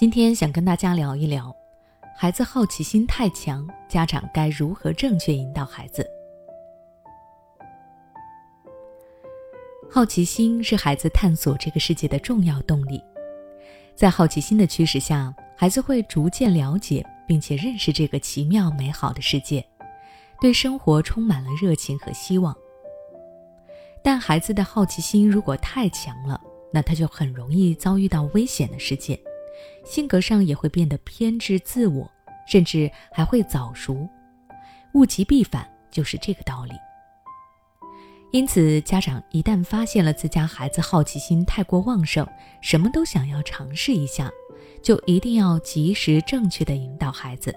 今天想跟大家聊一聊，孩子好奇心太强，家长该如何正确引导孩子？好奇心是孩子探索这个世界的重要动力，在好奇心的驱使下，孩子会逐渐了解并且认识这个奇妙美好的世界，对生活充满了热情和希望。但孩子的好奇心如果太强了，那他就很容易遭遇到危险的世界，性格上也会变得偏执自我，甚至还会早熟。物极必反就是这个道理。因此，家长一旦发现了自家孩子好奇心太过旺盛，什么都想要尝试一下，就一定要及时正确的引导孩子，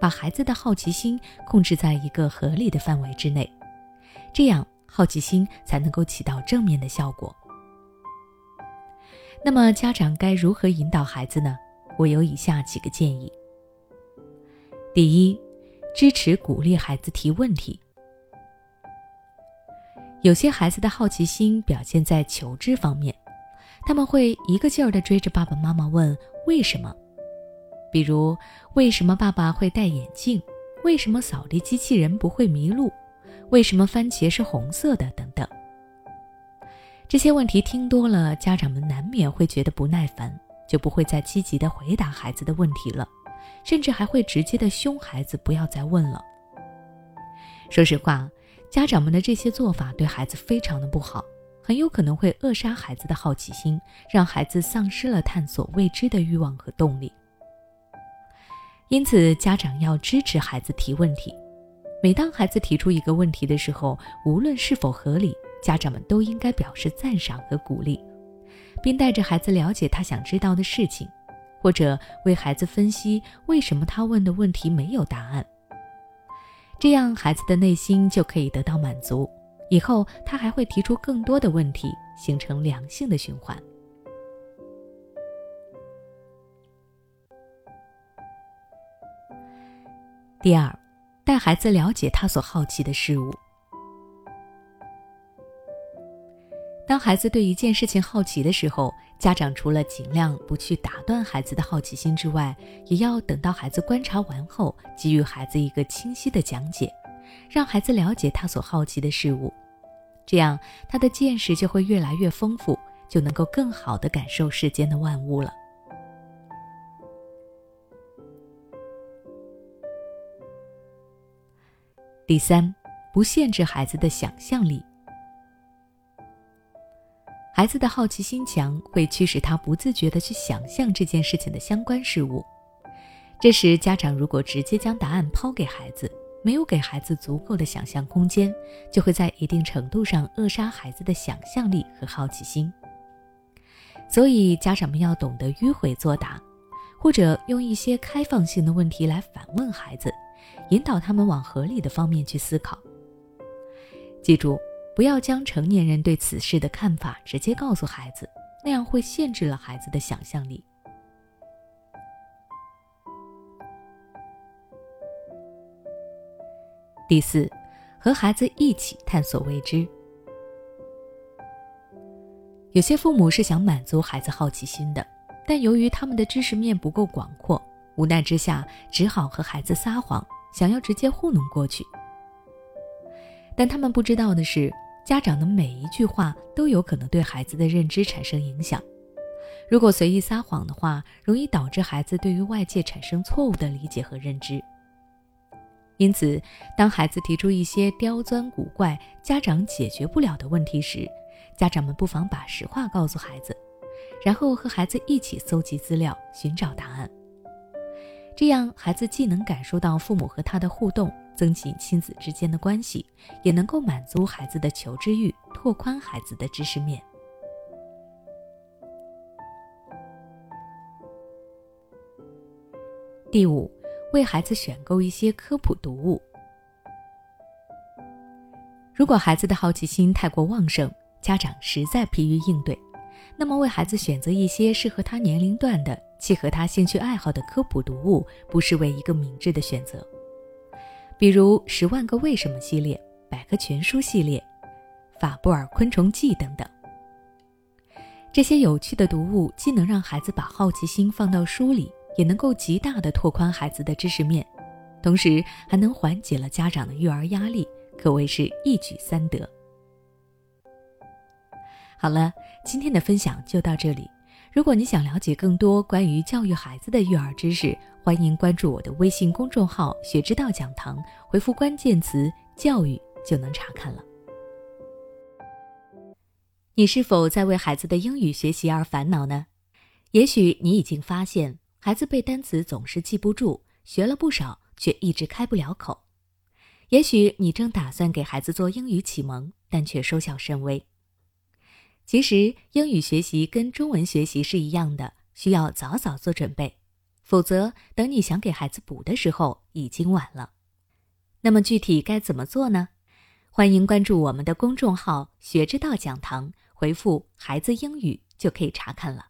把孩子的好奇心控制在一个合理的范围之内，这样好奇心才能够起到正面的效果。那么，家长该如何引导孩子呢？我有以下几个建议：第一，支持鼓励孩子提问题。有些孩子的好奇心表现在求知方面，他们会一个劲儿地追着爸爸妈妈问为什么，比如为什么爸爸会戴眼镜，为什么扫地机器人不会迷路，为什么番茄是红色的等等。这些问题听多了，家长们难免会觉得不耐烦，就不会再积极地回答孩子的问题了，甚至还会直接的凶孩子不要再问了。说实话。家长们的这些做法对孩子非常的不好，很有可能会扼杀孩子的好奇心，让孩子丧失了探索未知的欲望和动力。因此，家长要支持孩子提问题。每当孩子提出一个问题的时候，无论是否合理，家长们都应该表示赞赏和鼓励，并带着孩子了解他想知道的事情，或者为孩子分析为什么他问的问题没有答案。这样，孩子的内心就可以得到满足，以后他还会提出更多的问题，形成良性的循环。第二，带孩子了解他所好奇的事物。当孩子对一件事情好奇的时候，家长除了尽量不去打断孩子的好奇心之外，也要等到孩子观察完后，给予孩子一个清晰的讲解，让孩子了解他所好奇的事物，这样他的见识就会越来越丰富，就能够更好的感受世间的万物了。第三，不限制孩子的想象力。孩子的好奇心强，会驱使他不自觉地去想象这件事情的相关事物。这时，家长如果直接将答案抛给孩子，没有给孩子足够的想象空间，就会在一定程度上扼杀孩子的想象力和好奇心。所以，家长们要懂得迂回作答，或者用一些开放性的问题来反问孩子，引导他们往合理的方面去思考。记住。不要将成年人对此事的看法直接告诉孩子，那样会限制了孩子的想象力。第四，和孩子一起探索未知。有些父母是想满足孩子好奇心的，但由于他们的知识面不够广阔，无奈之下只好和孩子撒谎，想要直接糊弄过去。但他们不知道的是。家长的每一句话都有可能对孩子的认知产生影响。如果随意撒谎的话，容易导致孩子对于外界产生错误的理解和认知。因此，当孩子提出一些刁钻古怪、家长解决不了的问题时，家长们不妨把实话告诉孩子，然后和孩子一起搜集资料，寻找答案。这样，孩子既能感受到父母和他的互动。增进亲子之间的关系，也能够满足孩子的求知欲，拓宽孩子的知识面。第五，为孩子选购一些科普读物。如果孩子的好奇心太过旺盛，家长实在疲于应对，那么为孩子选择一些适合他年龄段的、契合他兴趣爱好的科普读物，不失为一个明智的选择。比如《十万个为什么》系列、百科全书系列、法布尔昆虫记等等。这些有趣的读物既能让孩子把好奇心放到书里，也能够极大的拓宽孩子的知识面，同时还能缓解了家长的育儿压力，可谓是一举三得。好了，今天的分享就到这里。如果你想了解更多关于教育孩子的育儿知识，欢迎关注我的微信公众号“学之道讲堂”，回复关键词“教育”就能查看了。你是否在为孩子的英语学习而烦恼呢？也许你已经发现，孩子背单词总是记不住，学了不少却一直开不了口。也许你正打算给孩子做英语启蒙，但却收效甚微。其实，英语学习跟中文学习是一样的，需要早早做准备，否则等你想给孩子补的时候，已经晚了。那么具体该怎么做呢？欢迎关注我们的公众号“学之道讲堂”。回复“孩子英语”就可以查看了。